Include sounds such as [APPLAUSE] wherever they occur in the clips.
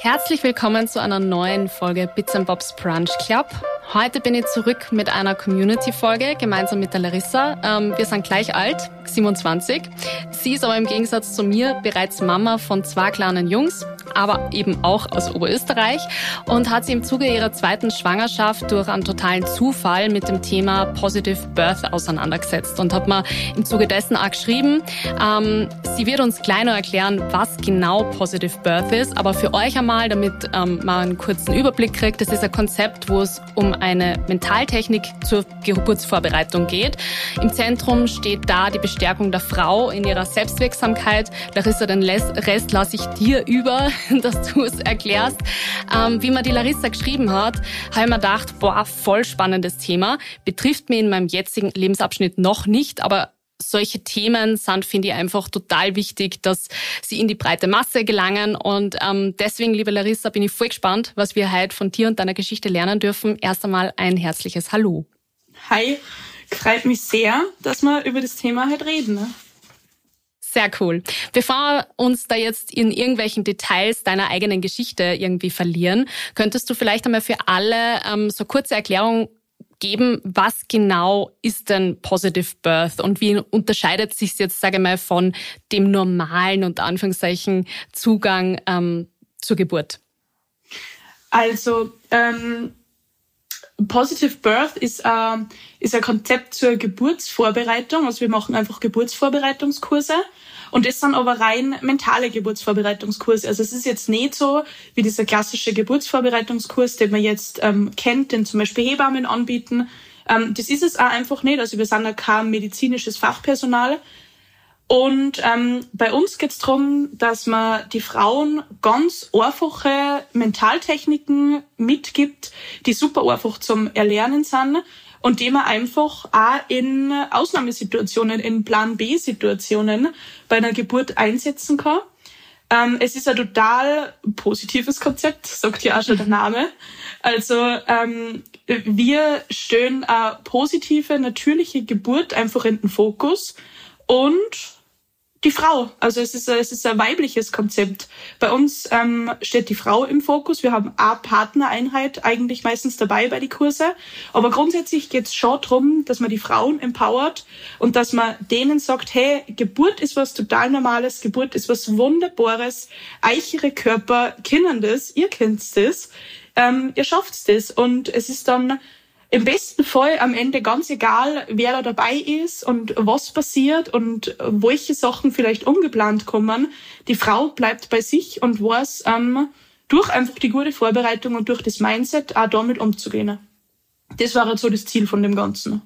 Herzlich willkommen zu einer neuen Folge Bits and Bobs Brunch Club. Heute bin ich zurück mit einer Community-Folge gemeinsam mit der Larissa. Ähm, wir sind gleich alt, 27. Sie ist aber im Gegensatz zu mir bereits Mama von zwei kleinen Jungs aber eben auch aus Oberösterreich und hat sie im Zuge ihrer zweiten Schwangerschaft durch einen totalen Zufall mit dem Thema Positive Birth auseinandergesetzt und hat mir im Zuge dessen auch geschrieben. Ähm, sie wird uns noch erklären, was genau Positive Birth ist, aber für euch einmal, damit ähm, man einen kurzen Überblick kriegt, das ist ein Konzept, wo es um eine Mentaltechnik zur Geburtsvorbereitung geht. Im Zentrum steht da die Bestärkung der Frau in ihrer Selbstwirksamkeit. Larissa, den Rest lasse ich dir über. [LAUGHS] dass du es erklärst. Ähm, wie mir die Larissa geschrieben hat, habe ich mir gedacht, boah, voll spannendes Thema. Betrifft mich in meinem jetzigen Lebensabschnitt noch nicht, aber solche Themen sind, finde ich, einfach total wichtig, dass sie in die breite Masse gelangen. Und ähm, deswegen, liebe Larissa, bin ich voll gespannt, was wir heute von dir und deiner Geschichte lernen dürfen. Erst einmal ein herzliches Hallo. Hi, freut mich sehr, dass wir über das Thema heute reden. Ne? Sehr cool. Bevor wir uns da jetzt in irgendwelchen Details deiner eigenen Geschichte irgendwie verlieren, könntest du vielleicht einmal für alle ähm, so kurze Erklärung geben, was genau ist denn Positive Birth und wie unterscheidet sich jetzt, sage ich mal, von dem normalen und Anführungszeichen Zugang ähm, zur Geburt? Also ähm, Positive Birth ist, äh, ist ein Konzept zur Geburtsvorbereitung. Also wir machen einfach Geburtsvorbereitungskurse. Und das sind aber rein mentale Geburtsvorbereitungskurse. Also es ist jetzt nicht so wie dieser klassische Geburtsvorbereitungskurs, den man jetzt ähm, kennt, den zum Beispiel Hebammen anbieten. Ähm, das ist es auch einfach nicht. Also wir sind ja kein medizinisches Fachpersonal. Und ähm, bei uns geht's drum, dass man die Frauen ganz einfache Mentaltechniken mitgibt, die super einfach zum Erlernen sind und die man einfach auch in Ausnahmesituationen, in Plan B-Situationen bei einer Geburt einsetzen kann. Ähm, es ist ein total positives Konzept, sagt ja auch schon der [LAUGHS] Name. Also ähm, wir stellen eine positive, natürliche Geburt einfach in den Fokus und die Frau. Also es ist, es ist ein weibliches Konzept. Bei uns ähm, steht die Frau im Fokus. Wir haben eine Partnereinheit eigentlich meistens dabei bei den Kurse. Aber grundsätzlich geht es schon darum, dass man die Frauen empowert und dass man denen sagt, hey, Geburt ist was total Normales, Geburt ist was Wunderbares, eichere Körper kennen das, ihr kennt das, ähm, ihr schafft das. Und es ist dann im besten Fall am Ende ganz egal, wer da dabei ist und was passiert und welche Sachen vielleicht ungeplant kommen. Die Frau bleibt bei sich und weiß ähm, durch einfach die gute Vorbereitung und durch das Mindset auch damit umzugehen. Das war halt so das Ziel von dem Ganzen.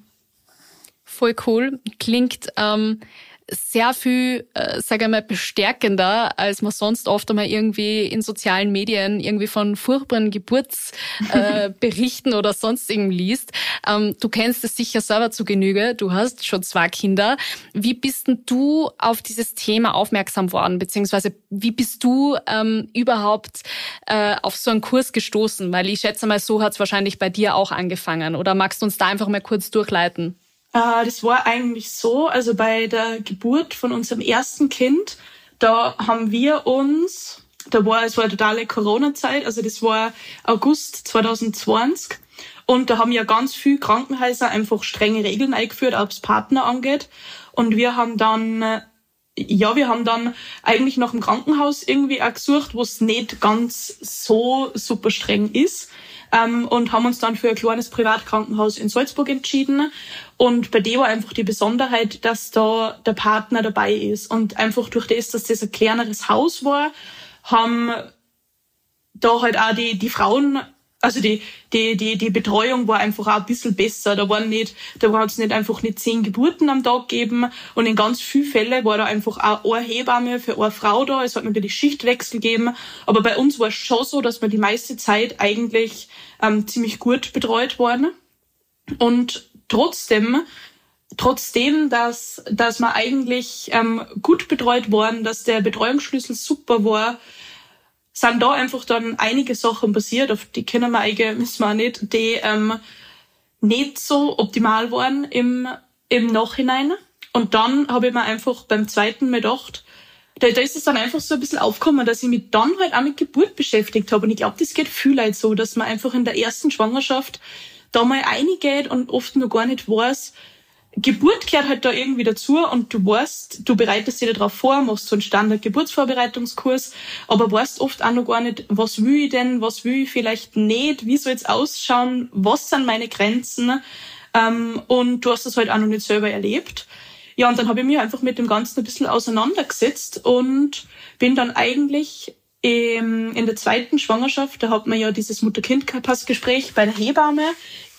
Voll cool. Klingt ähm, sehr viel, äh, sage ich mal, bestärkender, als man sonst oft einmal irgendwie in sozialen Medien irgendwie von furchtbaren Geburtsberichten äh, [LAUGHS] oder sonst irgendwie liest. Ähm, du kennst es sicher selber zu Genüge. Du hast schon zwei Kinder. Wie bist denn du auf dieses Thema aufmerksam worden? Beziehungsweise wie bist du ähm, überhaupt äh, auf so einen Kurs gestoßen? Weil ich schätze mal, so hat es wahrscheinlich bei dir auch angefangen. Oder magst du uns da einfach mal kurz durchleiten? Äh, das war eigentlich so, also bei der Geburt von unserem ersten Kind, da haben wir uns, da war, es war eine totale Corona-Zeit, also das war August 2020. Und da haben ja ganz viele Krankenhäuser einfach strenge Regeln eingeführt, ob es Partner angeht. Und wir haben dann, ja, wir haben dann eigentlich nach dem Krankenhaus irgendwie auch gesucht, wo es nicht ganz so super streng ist ähm, und haben uns dann für ein kleines Privatkrankenhaus in Salzburg entschieden. Und bei dem war einfach die Besonderheit, dass da der Partner dabei ist. Und einfach durch das, dass das ein kleineres Haus war, haben da halt auch die, die Frauen also die, die, die, die Betreuung war einfach auch ein bisschen besser. Da waren nicht, da war es nicht einfach nicht zehn Geburten am Tag gegeben. Und in ganz vielen Fällen war da einfach auch eine Hebamme für eine Frau da. Es hat natürlich Schichtwechsel gegeben. Aber bei uns war es schon so, dass wir die meiste Zeit eigentlich ähm, ziemlich gut betreut waren. Und trotzdem trotzdem, dass, dass wir eigentlich ähm, gut betreut waren, dass der Betreuungsschlüssel super war, sind da einfach dann einige Sachen passiert, auf die kennen wir eigentlich, wissen wir nicht, die ähm, nicht so optimal waren im, im Nachhinein. Und dann habe ich mir einfach beim zweiten Mal gedacht, da, da ist es dann einfach so ein bisschen aufgekommen, dass ich mich dann halt auch mit Geburt beschäftigt habe. Und ich glaube, das geht viel Leute so, dass man einfach in der ersten Schwangerschaft da mal reingeht und oft noch gar nicht weiß, Geburt gehört halt da irgendwie dazu und du weißt, du bereitest dich darauf vor, machst so einen Standard-Geburtsvorbereitungskurs, aber weißt oft auch noch gar nicht, was will ich denn, was will ich vielleicht nicht, wie soll es ausschauen, was sind meine Grenzen ähm, und du hast das halt auch noch nicht selber erlebt. Ja, und dann habe ich mich einfach mit dem Ganzen ein bisschen auseinandergesetzt und bin dann eigentlich ähm, in der zweiten Schwangerschaft, da hat man ja dieses Mutter-Kind-Gespräch bei der Hebamme,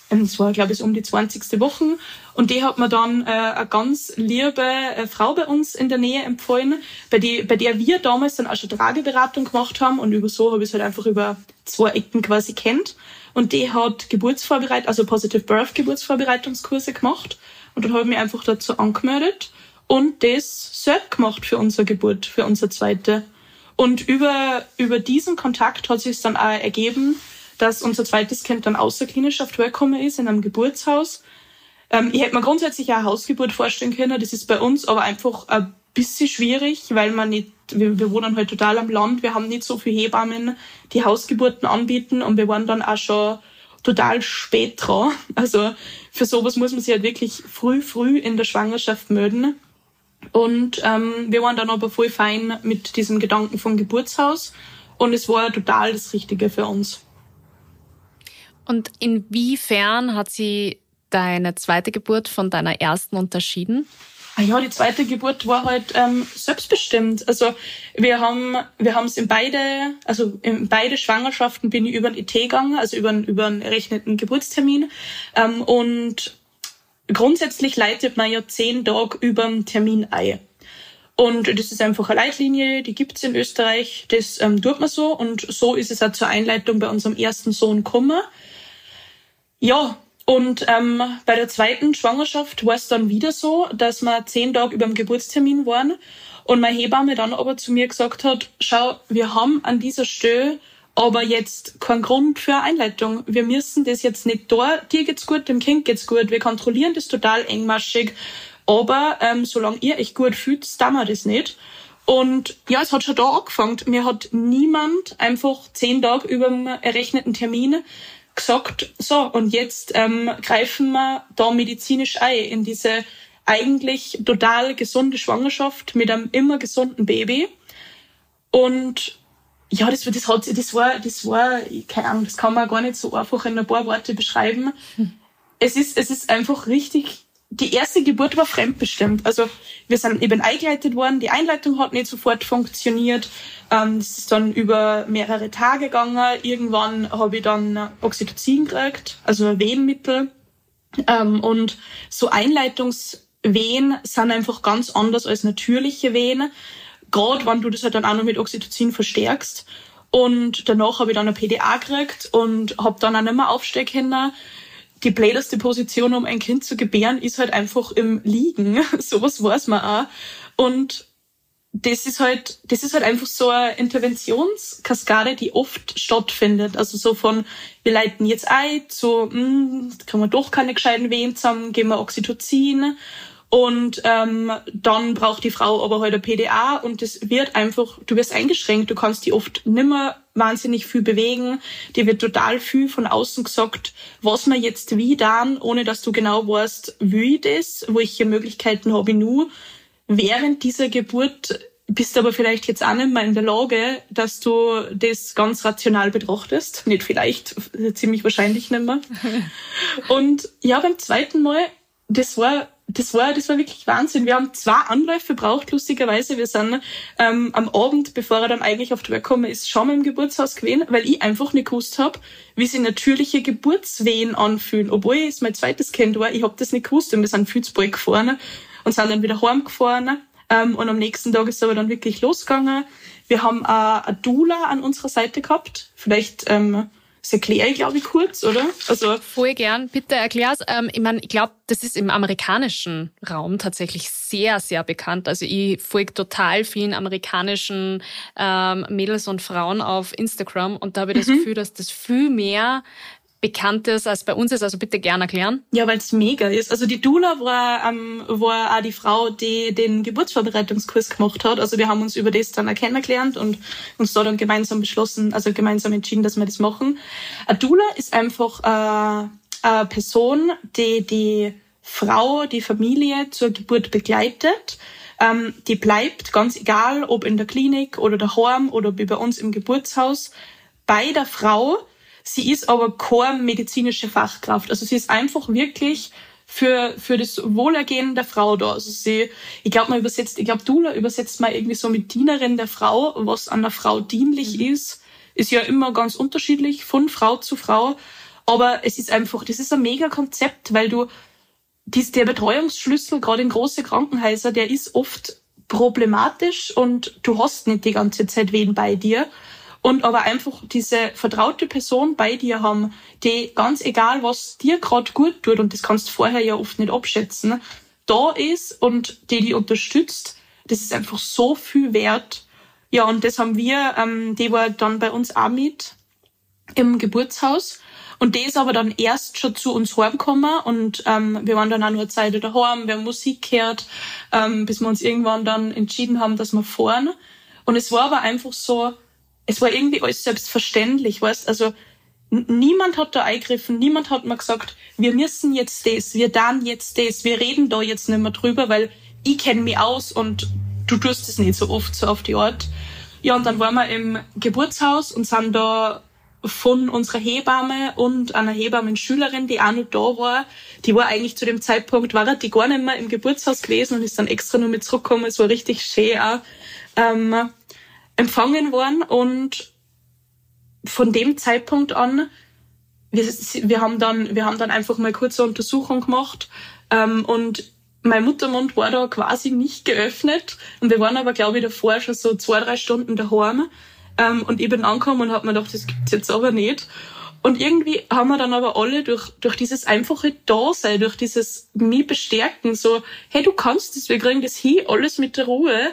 es war, glaube ich, um die 20. Woche. Und die hat mir dann äh, eine ganz liebe äh, Frau bei uns in der Nähe empfohlen, bei, die, bei der wir damals dann auch schon Trageberatung gemacht haben. Und über so habe ich es halt einfach über zwei Ecken quasi kennt. Und die hat Geburtsvorbereitung, also Positive Birth Geburtsvorbereitungskurse gemacht. Und dann habe ich mich einfach dazu angemeldet und das selbst gemacht für unsere Geburt, für unsere zweite. Und über, über diesen Kontakt hat sich dann auch ergeben, dass unser zweites Kind dann außerklinisch auf die ist, in einem Geburtshaus. Ähm, ich hätte mir grundsätzlich auch Hausgeburt vorstellen können. Das ist bei uns aber einfach ein bisschen schwierig, weil man nicht, wir, wir wohnen halt total am Land, wir haben nicht so viele Hebammen, die Hausgeburten anbieten und wir waren dann auch schon total spät dran. Also für sowas muss man sich halt wirklich früh, früh in der Schwangerschaft melden. Und ähm, wir waren dann aber voll fein mit diesem Gedanken vom Geburtshaus und es war total das Richtige für uns. Und inwiefern hat sie deine zweite Geburt von deiner ersten unterschieden? Ah ja, die zweite Geburt war halt ähm, selbstbestimmt. Also wir haben wir haben es in beide, also in beide Schwangerschaften bin ich über den ET gegangen, also über einen, über einen errechneten Geburtstermin. Ähm, und grundsätzlich leitet man ja zehn Tage über den Termin ein. Und das ist einfach eine Leitlinie, die gibt's in Österreich. Das ähm, tut man so. Und so ist es auch zur Einleitung bei unserem ersten Sohn gekommen. Ja, und ähm, bei der zweiten Schwangerschaft war es dann wieder so, dass wir zehn Tage über dem Geburtstermin waren und meine Hebamme dann aber zu mir gesagt hat, schau, wir haben an dieser Stelle aber jetzt keinen Grund für eine Einleitung. Wir müssen das jetzt nicht da, dir geht's gut, dem Kind geht's gut, wir kontrollieren das total engmaschig, aber ähm, solange ihr euch gut fühlt, dann wir das nicht. Und ja, es hat schon da angefangen. Mir hat niemand einfach zehn Tage über dem errechneten Termin gesagt, so, und jetzt ähm, greifen wir da medizinisch ein in diese eigentlich total gesunde Schwangerschaft mit einem immer gesunden Baby. Und ja, das, das, hat, das war, das war, keine Ahnung, das kann man gar nicht so einfach in ein paar Worte beschreiben. Hm. Es ist, es ist einfach richtig die erste Geburt war fremdbestimmt. Also wir sind eben eingeleitet worden, die Einleitung hat nicht sofort funktioniert. Ähm, es ist dann über mehrere Tage gegangen. Irgendwann habe ich dann Oxytocin gekriegt, also ein Wehenmittel. Ähm, und so Einleitungswehen sind einfach ganz anders als natürliche Wehen. Gerade wenn du das halt dann auch noch mit Oxytocin verstärkst. Und danach habe ich dann eine PDA gekriegt und habe dann auch nicht mehr aufstehen können die blödeste Position, um ein Kind zu gebären, ist halt einfach im Liegen. [LAUGHS] Sowas weiß man auch. Und das ist halt, das ist halt einfach so eine Interventionskaskade, die oft stattfindet. Also so von, wir leiten jetzt ein zu, hm, kann man doch keine gescheiten Wehen zusammen, geben wir Oxytocin und ähm, dann braucht die Frau aber halt ein PDA und das wird einfach, du wirst eingeschränkt, du kannst die oft nimmer wahnsinnig viel bewegen. Dir wird total viel von außen gesagt, was man jetzt wie dann, ohne dass du genau weißt, wie das, welche Möglichkeiten habe ich nur. Während dieser Geburt bist du aber vielleicht jetzt auch nicht mehr in der Lage, dass du das ganz rational betrachtest. Nicht vielleicht, ziemlich wahrscheinlich nicht mehr. [LAUGHS] Und ja, beim zweiten Mal, das war das war, das war wirklich Wahnsinn. Wir haben zwei Anläufe gebraucht, lustigerweise. Wir sind ähm, am Abend, bevor er dann eigentlich auf die Welt gekommen ist, schon mal im Geburtshaus gewesen, weil ich einfach nicht gewusst habe, wie sich natürliche Geburtswehen anfühlen. Obwohl es mein zweites Kind war, ich habe das nicht gewusst. Und wir sind viel zu bald gefahren und sind dann wieder heimgefahren. Ähm, und am nächsten Tag ist es aber dann wirklich losgegangen. Wir haben äh, eine Dula an unserer Seite gehabt. Vielleicht ähm, das erkläre ich, glaube ich, kurz, oder? Also Voll gern, bitte erklär's. Ähm, ich meine, ich glaube, das ist im amerikanischen Raum tatsächlich sehr, sehr bekannt. Also ich folge total vielen amerikanischen ähm, Mädels und Frauen auf Instagram und da habe ich das mhm. Gefühl, dass das viel mehr bekannt ist, als bei uns ist. Also bitte gerne erklären. Ja, weil es mega ist. Also die Dula war, ähm, war auch die Frau, die den Geburtsvorbereitungskurs gemacht hat. Also wir haben uns über das dann kennengelernt und uns da dann gemeinsam beschlossen, also gemeinsam entschieden, dass wir das machen. Eine Dula ist einfach äh, eine Person, die die Frau, die Familie zur Geburt begleitet. Ähm, die bleibt ganz egal, ob in der Klinik oder daheim oder wie bei uns im Geburtshaus bei der Frau. Sie ist aber keine medizinische Fachkraft. Also sie ist einfach wirklich für, für das Wohlergehen der Frau da. Also sie, ich glaube, man übersetzt, ich glaube, Dula übersetzt mal irgendwie so mit Dienerin der Frau, was an der Frau dienlich mhm. ist, ist ja immer ganz unterschiedlich von Frau zu Frau. Aber es ist einfach, das ist ein mega Konzept, weil du, dies, der Betreuungsschlüssel, gerade in große Krankenhäuser, der ist oft problematisch und du hast nicht die ganze Zeit wen bei dir. Und aber einfach diese vertraute Person bei dir haben, die ganz egal, was dir gerade gut tut, und das kannst du vorher ja oft nicht abschätzen, da ist und die die unterstützt, das ist einfach so viel wert. Ja, und das haben wir, ähm, die war dann bei uns auch mit im Geburtshaus. Und die ist aber dann erst schon zu uns heimgekommen und ähm, wir waren dann auch nur eine Zeit daheim, wir haben Musik gehört, ähm, bis wir uns irgendwann dann entschieden haben, dass wir fahren. Und es war aber einfach so, es war irgendwie alles selbstverständlich, weißt also niemand hat da eingegriffen, niemand hat mir gesagt, wir müssen jetzt das, wir dann jetzt das, wir reden da jetzt nicht mehr drüber, weil ich kenne mich aus und du tust es nicht so oft so auf die Art. Ja, und dann waren wir im Geburtshaus und sind da von unserer Hebamme und einer Hebammenschülerin, die auch noch da war. Die war eigentlich zu dem Zeitpunkt, war die gar nicht mehr im Geburtshaus gewesen und ist dann extra nur mit zurückgekommen. Es war richtig schön auch, ähm, empfangen worden und von dem Zeitpunkt an, wir, wir, haben dann, wir haben dann einfach mal kurze Untersuchung gemacht ähm, und mein Muttermund war da quasi nicht geöffnet und wir waren aber, glaube ich, davor schon so zwei, drei Stunden daheim ähm, und ich bin angekommen und habe mir gedacht, das gibt's jetzt aber nicht. Und irgendwie haben wir dann aber alle durch, durch dieses einfache Dasein, durch dieses mich bestärken, so, hey, du kannst das, wir kriegen das hin, alles mit der Ruhe,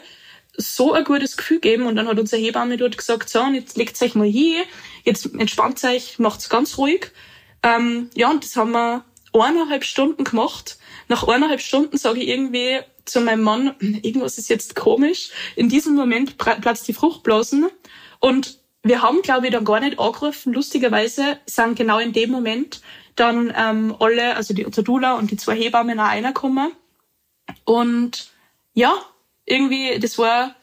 so ein gutes Gefühl geben. Und dann hat unser Hebamme dort gesagt, so, und jetzt legt euch mal hier, jetzt entspannt euch, macht's ganz ruhig. Ähm, ja, und das haben wir eineinhalb Stunden gemacht. Nach eineinhalb Stunden sage ich irgendwie zu meinem Mann, [CLEARS THROAT] irgendwas ist jetzt komisch. In diesem Moment platzt die Fruchtblasen und wir haben, glaube ich, dann gar nicht angerufen. Lustigerweise sind genau in dem Moment dann ähm, alle, also die Dula und die zwei Hebammen auch reingekommen. Und ja, irgendwie, das war,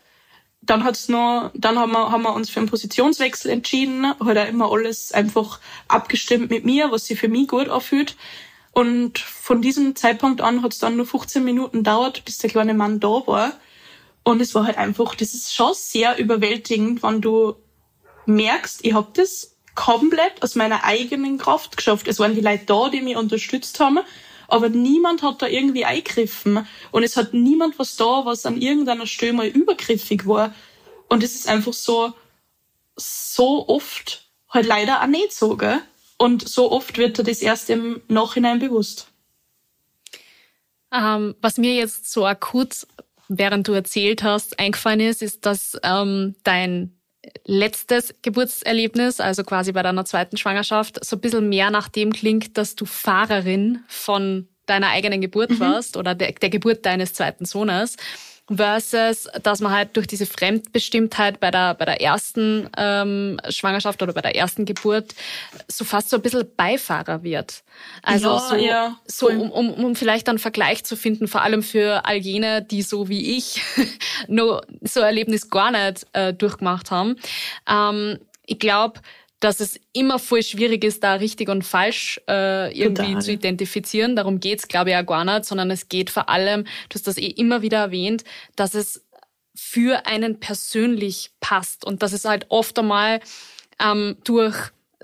dann hat's noch, dann haben wir, haben wir uns für einen Positionswechsel entschieden, hat auch immer alles einfach abgestimmt mit mir, was sich für mich gut anfühlt. Und von diesem Zeitpunkt an hat's dann nur 15 Minuten dauert, bis der kleine Mann da war. Und es war halt einfach, das ist schon sehr überwältigend, wenn du merkst, ich habe das komplett aus meiner eigenen Kraft geschafft. Es waren die Leute da, die mich unterstützt haben, aber niemand hat da irgendwie eingegriffen. Und es hat niemand was da, was an irgendeiner Stelle mal übergriffig war. Und es ist einfach so, so oft halt leider auch nicht so, gell? Und so oft wird dir das erst im Nachhinein bewusst. Ähm, was mir jetzt so akut während du erzählt hast, eingefallen ist, ist, dass ähm, dein letztes Geburtserlebnis, also quasi bei deiner zweiten Schwangerschaft, so ein bisschen mehr nach dem klingt, dass du Fahrerin von deiner eigenen Geburt mhm. warst oder der, der Geburt deines zweiten Sohnes versus, dass man halt durch diese Fremdbestimmtheit bei der, bei der ersten ähm, Schwangerschaft oder bei der ersten Geburt so fast so ein bisschen Beifahrer wird. Also ja, so, ja, so um, um, um vielleicht einen Vergleich zu finden, vor allem für all jene, die so wie ich [LAUGHS] nur so Erlebnis gar nicht äh, durchgemacht haben. Ähm, ich glaube, dass es immer voll schwierig ist, da richtig und falsch äh, irgendwie Total. zu identifizieren. Darum geht's, glaube ich, auch gar nicht, sondern es geht vor allem, du hast das eh immer wieder erwähnt, dass es für einen persönlich passt und dass es halt oft einmal ähm, durch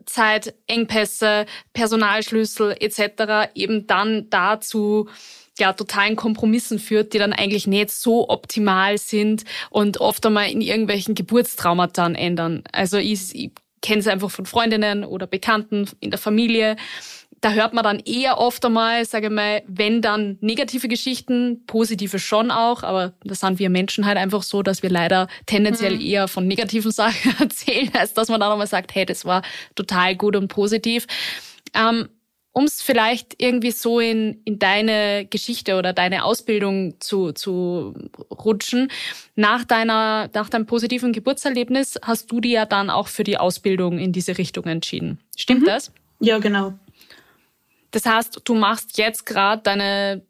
Zeitengpässe, Personalschlüssel etc. eben dann dazu ja, totalen Kompromissen führt, die dann eigentlich nicht so optimal sind und oft einmal in irgendwelchen Geburtstraumata ändern. Also ich, ich kenne es einfach von Freundinnen oder Bekannten in der Familie. Da hört man dann eher oft einmal, sage ich mal, wenn dann negative Geschichten, positive schon auch, aber das sind wir Menschen halt einfach so, dass wir leider tendenziell mhm. eher von negativen [LAUGHS] Sachen erzählen, als dass man dann einmal sagt, hey, das war total gut und positiv. Ähm, um es vielleicht irgendwie so in, in deine Geschichte oder deine Ausbildung zu, zu rutschen. Nach deiner, nach deinem positiven Geburtserlebnis hast du dir ja dann auch für die Ausbildung in diese Richtung entschieden. Stimmt mhm. das? Ja, genau. Das heißt, du machst jetzt gerade deine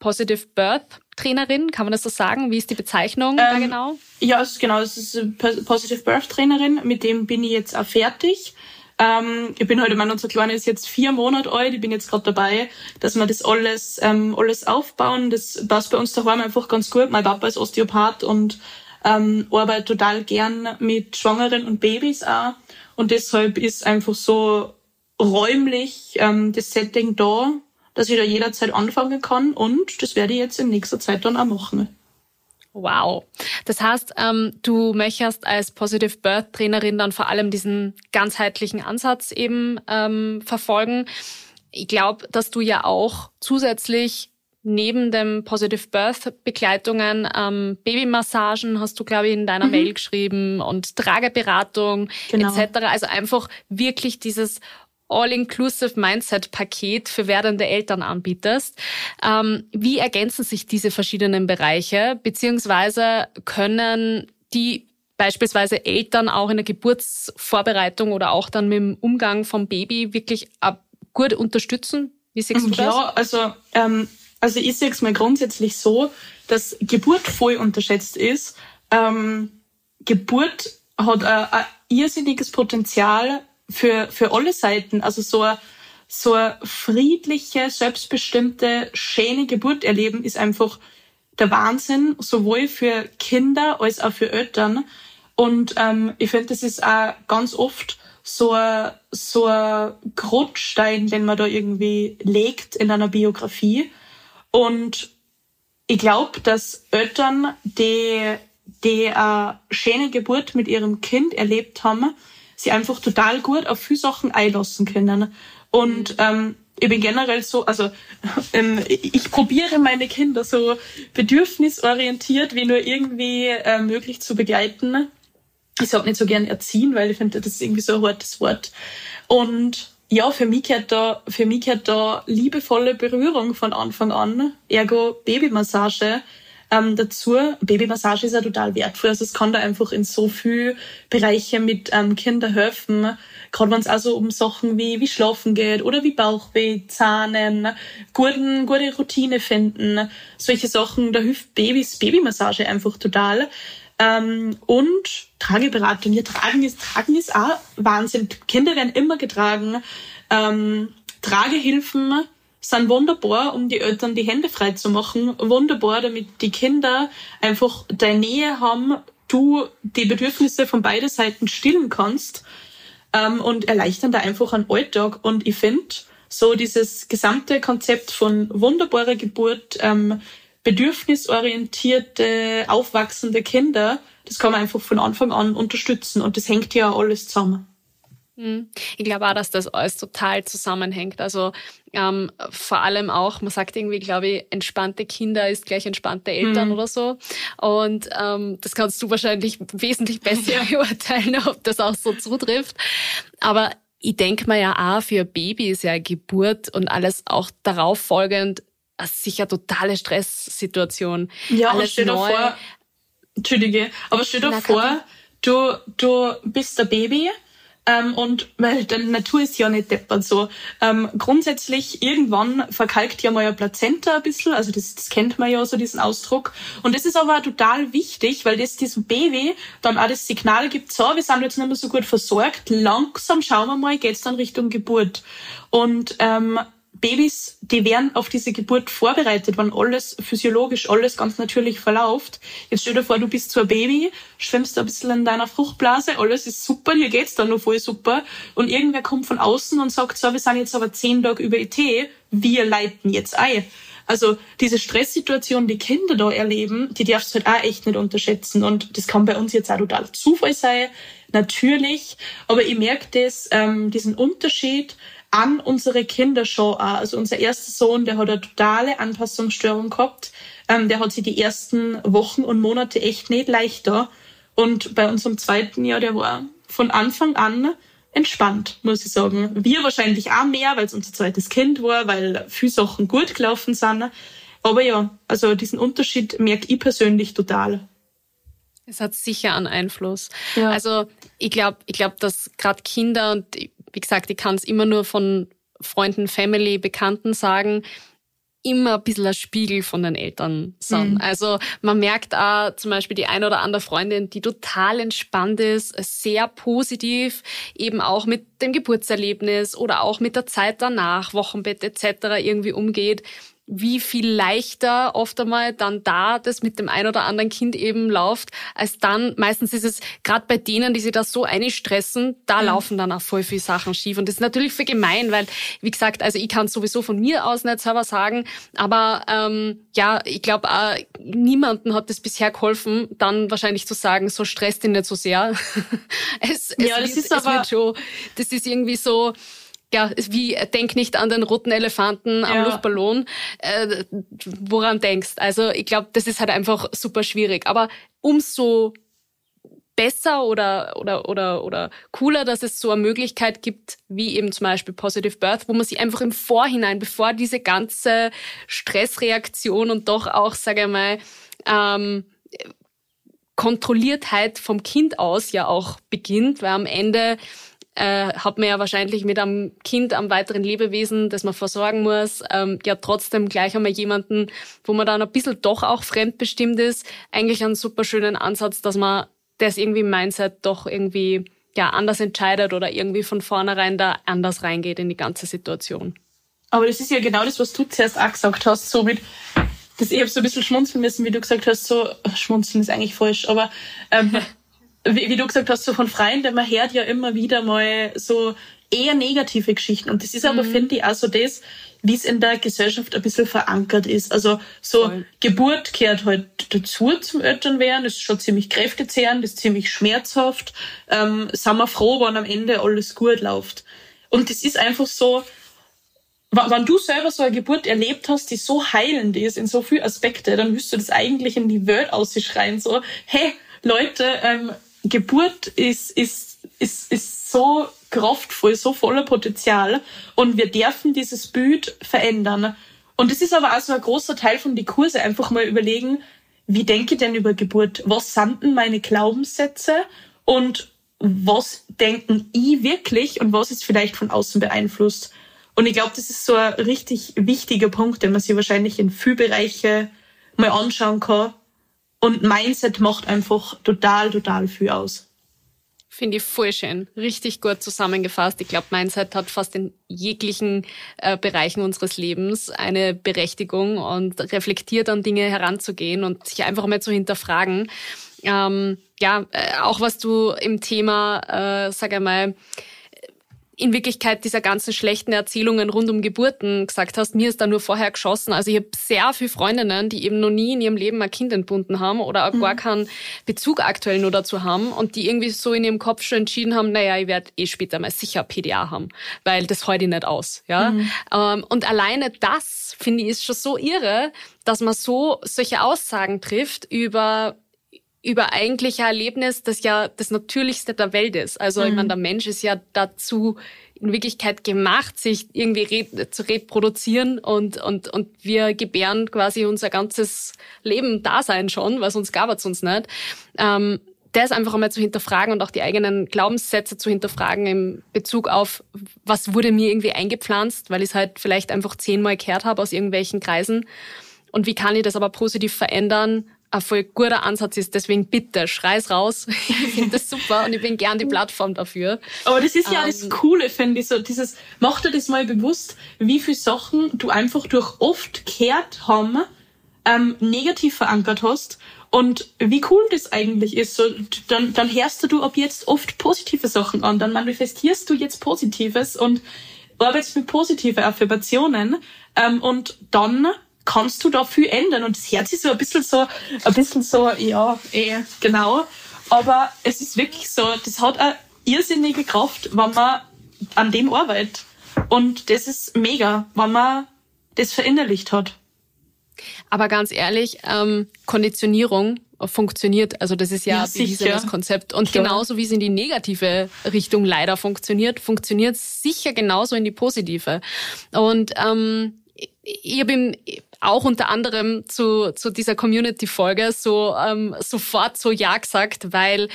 Positive Birth Trainerin, kann man das so sagen? Wie ist die Bezeichnung ähm, da genau? Ja, es ist genau, es ist eine Positive Birth Trainerin, mit dem bin ich jetzt auch fertig. Ähm, ich bin heute, mein unser Kleiner ist jetzt vier Monate alt, ich bin jetzt gerade dabei, dass wir das alles, ähm, alles aufbauen. Das passt bei uns daheim einfach ganz gut. Mein Papa ist Osteopath und ähm, arbeitet total gern mit Schwangeren und Babys auch. Und deshalb ist einfach so räumlich ähm, das Setting da, dass ich da jederzeit anfangen kann und das werde ich jetzt in nächster Zeit dann auch machen. Wow. Das heißt, ähm, du möchtest als Positive Birth Trainerin dann vor allem diesen ganzheitlichen Ansatz eben ähm, verfolgen. Ich glaube, dass du ja auch zusätzlich neben dem Positive Birth Begleitungen ähm, Babymassagen hast du glaube ich in deiner mhm. Mail geschrieben und Trageberatung genau. etc. Also einfach wirklich dieses All-Inclusive Mindset-Paket für werdende Eltern anbietest. Ähm, wie ergänzen sich diese verschiedenen Bereiche, beziehungsweise können die beispielsweise Eltern auch in der Geburtsvorbereitung oder auch dann mit dem Umgang vom Baby wirklich gut unterstützen? Wie siehst du das? Ja, also, ähm, also ich sehe es mal grundsätzlich so, dass Geburt voll unterschätzt ist. Ähm, Geburt hat ein, ein irrsinniges Potenzial, für, für alle Seiten. Also so eine, so eine friedliche, selbstbestimmte, schöne Geburt erleben ist einfach der Wahnsinn, sowohl für Kinder als auch für Eltern. Und ähm, ich finde, das ist auch ganz oft so ein, so ein Grundstein, den man da irgendwie legt in einer Biografie. Und ich glaube, dass Eltern, die, die eine schöne Geburt mit ihrem Kind erlebt haben, sie einfach total gut auf viele Sachen einlassen können. Und mhm. ähm, ich bin generell so, also [LAUGHS] ähm, ich probiere meine Kinder so bedürfnisorientiert wie nur irgendwie äh, möglich zu begleiten. Ich sag nicht so gern erziehen, weil ich finde, das ist irgendwie so ein hartes Wort. Und ja, für mich gehört da, für mich gehört da liebevolle Berührung von Anfang an, ergo Babymassage ähm, dazu, Babymassage ist ja total wertvoll. Also es kann da einfach in so viel Bereiche mit ähm, Kindern helfen. Gerade wenn es also um Sachen wie, wie Schlafen geht oder wie Bauchweh, Zahnen, guten, gute Routine finden. Solche Sachen, da hilft Babys Babymassage einfach total. Ähm, und Trageberatung. Ja, tragen ist, tragen ist auch Wahnsinn. Kinder werden immer getragen. Ähm, Tragehilfen sind wunderbar, um die Eltern die Hände frei zu machen. Wunderbar, damit die Kinder einfach deine Nähe haben, du die Bedürfnisse von beiden Seiten stillen kannst ähm, und erleichtern da einfach einen Alltag. Und ich finde, so dieses gesamte Konzept von wunderbarer Geburt, ähm, bedürfnisorientierte, aufwachsende Kinder, das kann man einfach von Anfang an unterstützen. Und das hängt ja alles zusammen. Hm. Ich glaube auch, dass das alles total zusammenhängt. Also ähm, vor allem auch, man sagt irgendwie, glaube ich, entspannte Kinder ist gleich entspannte Eltern mhm. oder so. Und ähm, das kannst du wahrscheinlich wesentlich besser [LAUGHS] beurteilen, ob das auch so zutrifft. Aber ich denke mir ja auch, für Baby ist ja Geburt und alles auch darauf folgend sicher totale Stresssituation. Ja, alles stell dir vor, Entschuldige, aber stell dir vor, du, du bist ein Baby ähm, und weil die Natur ist ja nicht deppert so. Ähm, grundsätzlich, irgendwann verkalkt ja mal ein Plazenta ein bisschen, also das, das kennt man ja so, diesen Ausdruck. Und das ist aber total wichtig, weil das diesem Baby dann auch das Signal gibt, so, wir sind jetzt nicht mehr so gut versorgt, langsam schauen wir mal, geht's dann Richtung Geburt. Und ähm, Babys, die werden auf diese Geburt vorbereitet, wenn alles physiologisch, alles ganz natürlich verläuft. Jetzt stell dir vor, du bist so ein Baby, schwimmst ein bisschen in deiner Fruchtblase, alles ist super, dir geht's dann noch voll super. Und irgendwer kommt von außen und sagt, so, wir sind jetzt aber zehn Tage über ET, wir leiten jetzt ein. Also diese Stresssituation, die Kinder da erleben, die darfst du halt auch echt nicht unterschätzen. Und das kann bei uns jetzt auch total Zufall sein, natürlich. Aber ich merke das, ähm, diesen Unterschied, an unsere Kinder schon auch. Also unser erster Sohn, der hat eine totale Anpassungsstörung gehabt. Ähm, der hat sich die ersten Wochen und Monate echt nicht leichter. Und bei unserem zweiten Jahr, der war von Anfang an entspannt, muss ich sagen. Wir wahrscheinlich auch mehr, weil es unser zweites Kind war, weil viele Sachen gut gelaufen sind. Aber ja, also diesen Unterschied merke ich persönlich total. Es hat sicher einen Einfluss. Ja. Also ich glaube, ich glaube, dass gerade Kinder und wie gesagt, ich kann es immer nur von Freunden, Family, Bekannten sagen, immer ein bisschen ein Spiegel von den Eltern sind. Mhm. Also man merkt auch zum Beispiel die eine oder andere Freundin, die total entspannt ist, sehr positiv, eben auch mit dem Geburtserlebnis oder auch mit der Zeit danach, Wochenbett etc. irgendwie umgeht wie viel leichter oft einmal dann da das mit dem ein oder anderen Kind eben läuft, als dann, meistens ist es gerade bei denen, die sich da so einstressen, da mhm. laufen dann auch voll viele Sachen schief. Und das ist natürlich für gemein, weil, wie gesagt, also ich kann sowieso von mir aus nicht selber sagen, aber ähm, ja, ich glaube, äh, niemanden hat das bisher geholfen, dann wahrscheinlich zu sagen, so stresst ihn nicht so sehr. [LAUGHS] es, es ja, das wird, ist aber... Schon, das ist irgendwie so, ja, wie denk nicht an den roten Elefanten am ja. Luftballon, äh, woran denkst. Also ich glaube, das ist halt einfach super schwierig. Aber umso besser oder, oder, oder, oder cooler, dass es so eine Möglichkeit gibt, wie eben zum Beispiel Positive Birth, wo man sich einfach im Vorhinein, bevor diese ganze Stressreaktion und doch auch, sage ich mal, ähm, Kontrolliertheit vom Kind aus ja auch beginnt, weil am Ende äh, hat man ja wahrscheinlich mit einem Kind, am weiteren Lebewesen, das man versorgen muss, ähm, ja trotzdem gleich einmal jemanden, wo man dann ein bisschen doch auch fremdbestimmt ist, eigentlich einen super schönen Ansatz, dass man das irgendwie im Mindset doch irgendwie ja anders entscheidet oder irgendwie von vornherein da anders reingeht in die ganze Situation. Aber das ist ja genau das, was du zuerst auch gesagt hast, so mit, das, ich habe so ein bisschen schmunzeln müssen, wie du gesagt hast, so, schmunzeln ist eigentlich falsch, aber ähm, [LAUGHS] wie, wie du gesagt hast, so von Freunden, man hört ja immer wieder mal so eher negative Geschichten. Und das ist aber, mhm. finde ich, auch so das, wie es in der Gesellschaft ein bisschen verankert ist. Also so Voll. Geburt gehört halt dazu zum Elternwerden, das ist schon ziemlich kräftezehrend, das ist ziemlich schmerzhaft. Ähm, sind wir froh, wenn am Ende alles gut läuft. Und das ist einfach so, wenn du selber so eine Geburt erlebt hast, die so heilend ist in so viele Aspekte, dann wirst du das eigentlich in die Welt ausschreien, so, hey, Leute, ähm, Geburt ist, ist, ist, ist so kraftvoll, so voller Potenzial und wir dürfen dieses Bild verändern. Und es ist aber auch so ein großer Teil von die Kurse, einfach mal überlegen, wie denke ich denn über Geburt? Was sind denn meine Glaubenssätze? Und was denken ich wirklich und was ist vielleicht von außen beeinflusst? Und ich glaube, das ist so ein richtig wichtiger Punkt, den man sich wahrscheinlich in viel Bereiche mal anschauen kann, und Mindset macht einfach total, total viel aus. Finde ich voll schön. Richtig gut zusammengefasst. Ich glaube, Mindset hat fast in jeglichen äh, Bereichen unseres Lebens eine Berechtigung und reflektiert an Dinge heranzugehen und sich einfach mal zu hinterfragen. Ähm, ja, äh, auch was du im Thema, äh, sag einmal, in Wirklichkeit dieser ganzen schlechten Erzählungen rund um Geburten gesagt hast, mir ist da nur vorher geschossen. Also ich habe sehr viele Freundinnen, die eben noch nie in ihrem Leben ein Kind entbunden haben oder auch mhm. gar keinen Bezug aktuell nur dazu haben und die irgendwie so in ihrem Kopf schon entschieden haben, naja, ich werde eh später mal sicher PDA haben, weil das heute nicht aus. Ja? Mhm. Ähm, und alleine das, finde ich, ist schon so irre, dass man so solche Aussagen trifft über über eigentlich ein Erlebnis, das ja das Natürlichste der Welt ist. Also mhm. ich meine, der Mensch ist ja dazu in Wirklichkeit gemacht, sich irgendwie re zu reproduzieren und, und, und wir gebären quasi unser ganzes Leben Dasein schon, weil sonst gab es uns nicht. Ähm, das einfach einmal zu hinterfragen und auch die eigenen Glaubenssätze zu hinterfragen im Bezug auf, was wurde mir irgendwie eingepflanzt, weil ich es halt vielleicht einfach zehnmal gehört habe aus irgendwelchen Kreisen. Und wie kann ich das aber positiv verändern, ein voll guter Ansatz ist. Deswegen bitte, schrei's raus. [LAUGHS] Ich finde das super und ich bin gern die Plattform dafür. Aber das ist ja ähm, das Coole, finde ich. So dieses, mach dir das mal bewusst, wie viele Sachen du einfach durch oft gehört haben, ähm, negativ verankert hast und wie cool das eigentlich ist. So, dann, dann hörst du ab jetzt oft positive Sachen an, dann manifestierst du jetzt Positives und arbeitest mit positiven Affirmationen ähm, und dann kannst du da viel ändern. Und das Herz ist so ein bisschen so, ein bisschen so, ja, eh, genau. Aber es ist wirklich so, das hat eine irrsinnige Kraft, wenn man an dem arbeitet. Und das ist mega, wenn man das verinnerlicht hat. Aber ganz ehrlich, ähm, Konditionierung funktioniert. Also das ist ja, ja das Konzept. Und Klar. genauso wie es in die negative Richtung leider funktioniert, funktioniert es sicher genauso in die positive. Und ähm, ich habe ihm auch unter anderem zu, zu dieser Community-Folge so ähm, sofort so Ja gesagt, weil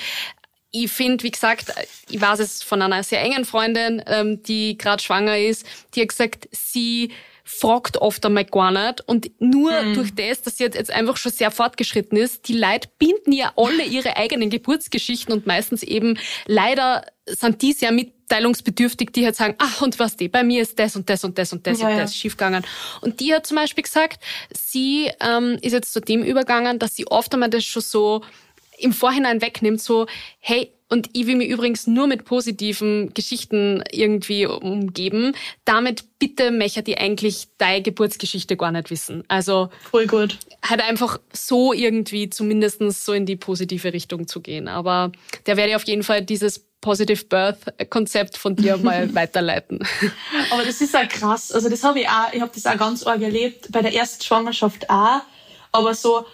ich finde, wie gesagt, ich weiß es von einer sehr engen Freundin, ähm, die gerade schwanger ist, die hat gesagt, sie fragt oft einmal gar nicht. Und nur mhm. durch das, dass sie jetzt einfach schon sehr fortgeschritten ist, die Leute binden ja alle ihre eigenen Geburtsgeschichten und meistens eben leider sind die sehr mitteilungsbedürftig, die halt sagen, ach und was die, bei mir ist das und das und das und das ja, und das ja. schiefgegangen. Und die hat zum Beispiel gesagt, sie ähm, ist jetzt zu dem übergegangen, dass sie oft einmal das schon so im Vorhinein wegnimmt, so, hey, und ich will mich übrigens nur mit positiven Geschichten irgendwie umgeben. Damit bitte möchte die eigentlich deine Geburtsgeschichte gar nicht wissen. Also voll gut. Halt einfach so irgendwie zumindestens so in die positive Richtung zu gehen. Aber der werde ich auf jeden Fall dieses Positive Birth Konzept von dir mal [LAUGHS] weiterleiten. Aber das ist ja krass. Also das habe ich auch, ich habe das auch ganz arg erlebt, bei der ersten Schwangerschaft auch. Aber so,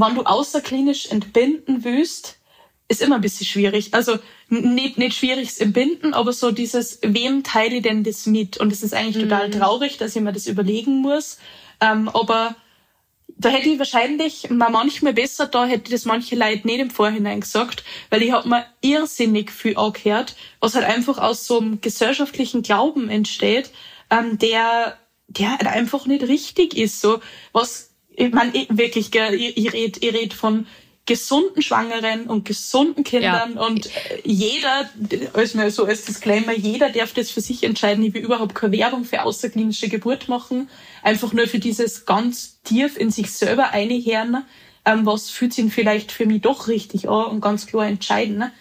wenn du außerklinisch entbinden willst, ist immer ein bisschen schwierig. Also nicht, nicht schwieriges Entbinden, aber so dieses, wem teile ich denn das mit? Und es ist eigentlich mhm. total traurig, dass ich mir das überlegen muss. Ähm, aber da hätte ich wahrscheinlich mal manchmal besser, da hätte das manche Leute nicht im Vorhinein gesagt, weil ich habe mir irrsinnig viel angehört, was halt einfach aus so einem gesellschaftlichen Glauben entsteht, ähm, der, der halt einfach nicht richtig ist. So, was, ich meine, wirklich, gell, ich, ich rede ich red von gesunden Schwangeren und gesunden Kindern ja. und jeder, als mir so als Disclaimer, jeder darf das für sich entscheiden. Ich will überhaupt keine Werbung für außerklinische Geburt machen. Einfach nur für dieses ganz tief in sich selber einhören, ähm, was fühlt sich vielleicht für mich doch richtig an und ganz klar entscheiden.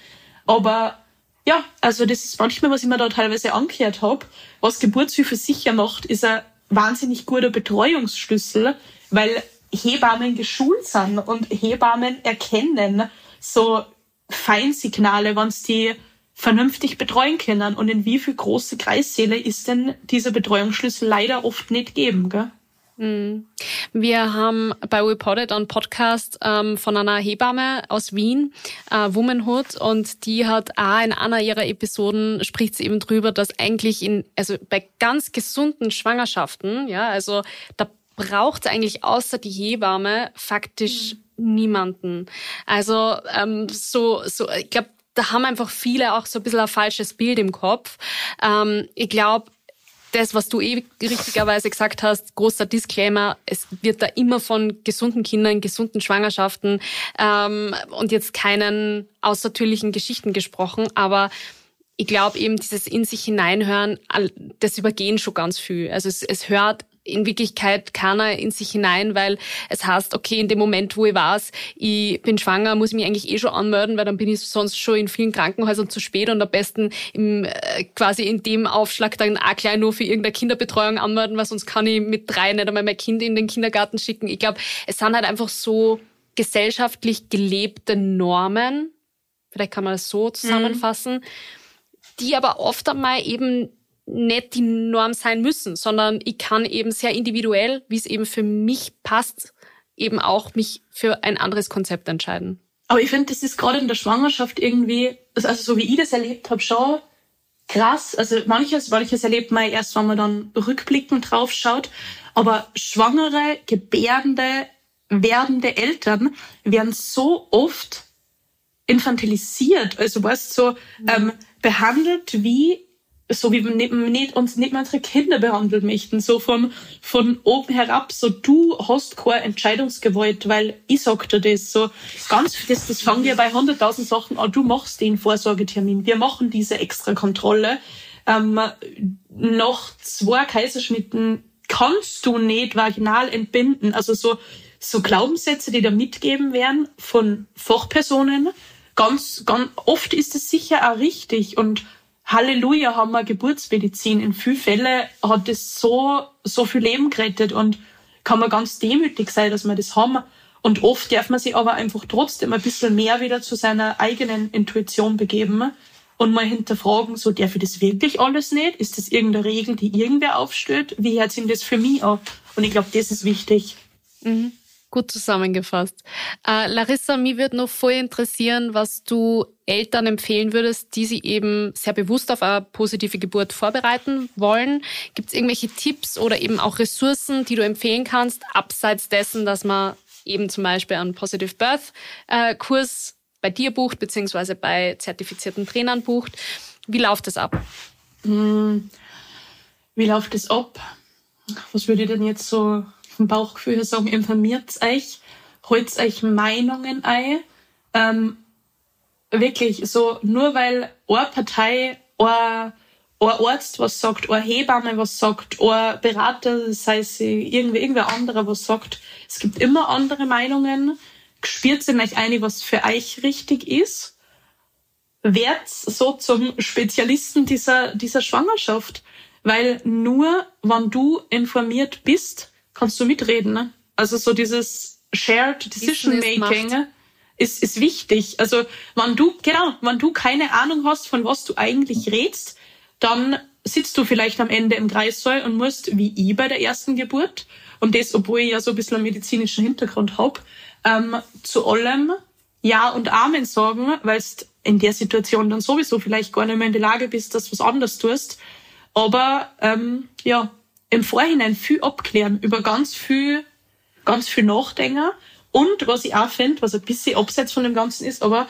Aber ja, also das ist manchmal, was ich mir da teilweise angehört habe. Was Geburtshilfe sicher macht, ist ein wahnsinnig guter Betreuungsschlüssel, weil Hebammen geschult sind und Hebammen erkennen so Feinsignale, wenn sie die vernünftig betreuen können. Und in wie viel große Kreissäle ist denn dieser Betreuungsschlüssel leider oft nicht geben, gell? Mhm. Wir haben bei Reported on Podcast ähm, von einer Hebamme aus Wien, äh, Womanhood, und die hat auch in einer ihrer Episoden spricht sie eben drüber, dass eigentlich in, also bei ganz gesunden Schwangerschaften, ja, also da braucht es eigentlich außer die Hebamme faktisch mhm. niemanden. Also ähm, so, so, ich glaube, da haben einfach viele auch so ein bisschen ein falsches Bild im Kopf. Ähm, ich glaube, das, was du eh richtigerweise gesagt hast, großer Disclaimer, es wird da immer von gesunden Kindern, gesunden Schwangerschaften ähm, und jetzt keinen außertürlichen Geschichten gesprochen, aber ich glaube eben, dieses in sich hineinhören, das übergehen schon ganz viel. Also es, es hört in Wirklichkeit keiner in sich hinein, weil es heißt, okay, in dem Moment, wo ich weiß, ich bin schwanger, muss ich mich eigentlich eh schon anmelden, weil dann bin ich sonst schon in vielen Krankenhäusern zu spät und am besten im, äh, quasi in dem Aufschlag dann auch gleich nur für irgendeine Kinderbetreuung anmelden, weil sonst kann ich mit drei nicht einmal mein Kind in den Kindergarten schicken. Ich glaube, es sind halt einfach so gesellschaftlich gelebte Normen, vielleicht kann man das so zusammenfassen, mhm. die aber oft einmal eben nicht die Norm sein müssen, sondern ich kann eben sehr individuell, wie es eben für mich passt, eben auch mich für ein anderes Konzept entscheiden. Aber ich finde, das ist gerade in der Schwangerschaft irgendwie, also so wie ich das erlebt habe, schon krass. Also manches, manches erlebt man erst, wenn man dann rückblickend drauf schaut. Aber schwangere, gebärdende, werdende Eltern werden so oft infantilisiert, also weißt so mhm. ähm, behandelt wie so wie nicht, uns nicht mehr unsere Kinder behandeln möchten, so von, von oben herab, so du hast keine Entscheidungsgewalt, weil ich sag dir das, so ganz, das, das fangen wir bei 100.000 Sachen an, du machst den Vorsorgetermin, wir machen diese extra Kontrolle, ähm, nach zwei Kaiserschnitten kannst du nicht vaginal entbinden, also so, so Glaubenssätze, die da mitgeben werden von Fachpersonen, ganz, ganz oft ist es sicher auch richtig und Halleluja haben wir Geburtsmedizin. In vielen Fällen hat das so, so viel Leben gerettet und kann man ganz demütig sein, dass wir das haben. Und oft darf man sich aber einfach trotzdem ein bisschen mehr wieder zu seiner eigenen Intuition begeben und mal hinterfragen, so darf ich das wirklich alles nicht? Ist das irgendeine Regel, die irgendwer aufstellt? Wie hört sich das für mich ab? Und ich glaube, das ist wichtig. Mhm. Gut zusammengefasst. Äh, Larissa, mich würde noch voll interessieren, was du Eltern empfehlen würdest, die sich eben sehr bewusst auf eine positive Geburt vorbereiten wollen. Gibt es irgendwelche Tipps oder eben auch Ressourcen, die du empfehlen kannst, abseits dessen, dass man eben zum Beispiel einen Positive Birth äh, Kurs bei dir bucht, beziehungsweise bei zertifizierten Trainern bucht? Wie läuft das ab? Hm, wie läuft das ab? Was würde ich denn jetzt so vom Bauchgefühl her sagen, informiert euch, holt euch Meinungen ein. Ähm, wirklich, so nur weil eine Partei, ein, ein Arzt was sagt, eine Hebamme was sagt, ein Berater, sei es irgendwie irgendwer anderer was sagt, es gibt immer andere Meinungen. Spürt in euch eine, was für euch richtig ist. Werdet so zum Spezialisten dieser, dieser Schwangerschaft. Weil nur, wenn du informiert bist, kannst du mitreden. Ne? Also so dieses Shared Decision Making ist, ist wichtig. Also wenn du, genau, wenn du keine Ahnung hast, von was du eigentlich redst, dann sitzt du vielleicht am Ende im Kreissaal und musst, wie ich bei der ersten Geburt, und das, obwohl ich ja so ein bisschen einen medizinischen Hintergrund hab, ähm, zu allem Ja und Amen sagen, weil du in der Situation dann sowieso vielleicht gar nicht mehr in der Lage bist, dass du was anderes tust. Aber ähm, ja, im Vorhinein viel abklären, über ganz viel, ganz viel nachdenken. Und was ich auch finde, was ein bisschen abseits von dem Ganzen ist, aber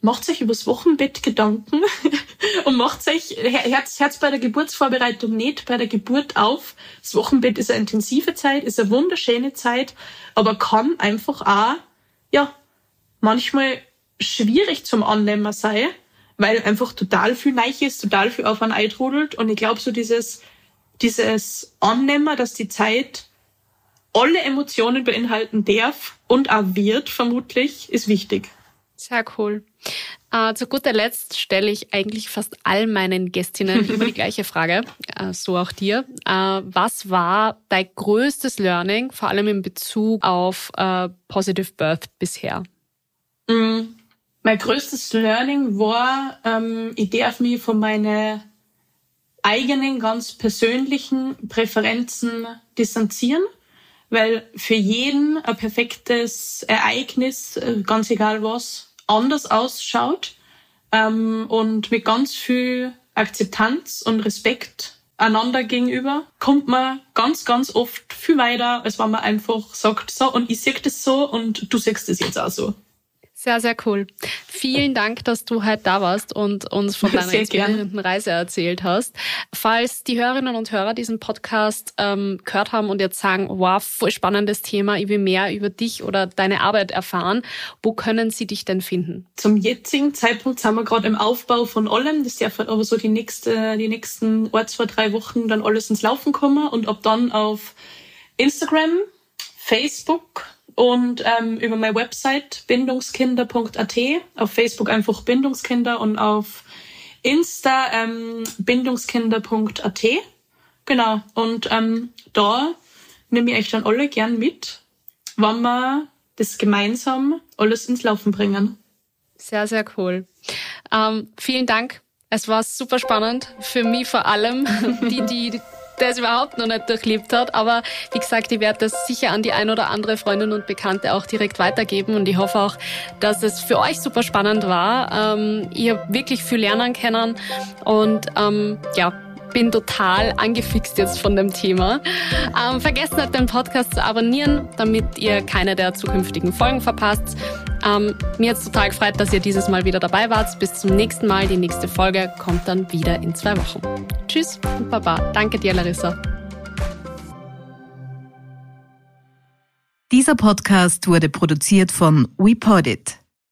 macht euch übers Wochenbett Gedanken [LAUGHS] und macht euch Herz, Herz bei der Geburtsvorbereitung nicht bei der Geburt auf. Das Wochenbett ist eine intensive Zeit, ist eine wunderschöne Zeit, aber kann einfach auch, ja, manchmal schwierig zum Annehmen sein, weil einfach total viel neu ist, total viel auf einen eintrudelt und ich glaube so dieses dieses Annehmen, dass die Zeit alle Emotionen beinhalten darf und auch wird, vermutlich, ist wichtig. Sehr cool. Äh, zu guter Letzt stelle ich eigentlich fast all meinen Gästinnen [LAUGHS] immer die gleiche Frage, äh, so auch dir. Äh, was war dein größtes Learning, vor allem in Bezug auf Positive Birth bisher? Mm, mein größtes Learning war, ähm, ich darf mich von meinen eigenen, ganz persönlichen Präferenzen distanzieren, weil für jeden ein perfektes Ereignis, äh, ganz egal was, anders ausschaut ähm, und mit ganz viel Akzeptanz und Respekt einander gegenüber kommt man ganz, ganz oft viel weiter, als wenn man einfach sagt, so, und ich sehe das so und du siehst das jetzt auch so. Sehr, sehr cool. Vielen Dank, dass du heute da warst und uns von [LAUGHS] deiner sehr inspirierenden gerne. Reise erzählt hast. Falls die Hörerinnen und Hörer diesen Podcast ähm, gehört haben und jetzt sagen, wow, voll spannendes Thema, ich will mehr über dich oder deine Arbeit erfahren, wo können sie dich denn finden? Zum jetzigen Zeitpunkt sind wir gerade im Aufbau von allem. Das darf halt aber so die, nächste, die nächsten ein, zwei, drei Wochen dann alles ins Laufen kommen und ab dann auf Instagram, Facebook, und ähm, über meine Website bindungskinder.at, auf Facebook einfach Bindungskinder und auf Insta ähm, bindungskinder.at. Genau. Und ähm, da nehme ich euch dann alle gern mit, wenn wir das gemeinsam alles ins Laufen bringen. Sehr, sehr cool. Ähm, vielen Dank. Es war super spannend. Für mich vor allem, [LAUGHS] die, die der es überhaupt noch nicht durchlebt hat. Aber wie gesagt, ich werde das sicher an die ein oder andere Freundin und Bekannte auch direkt weitergeben. Und ich hoffe auch, dass es für euch super spannend war. Ähm, ihr wirklich viel lernen können. Und ähm, ja, bin total angefixt jetzt von dem Thema. Ähm, vergesst nicht, den Podcast zu abonnieren, damit ihr keine der zukünftigen Folgen verpasst. Ähm, mir hat es total gefreut, dass ihr dieses Mal wieder dabei wart. Bis zum nächsten Mal. Die nächste Folge kommt dann wieder in zwei Wochen. Tschüss und Baba. Danke dir, Larissa. Dieser Podcast wurde produziert von WePodit.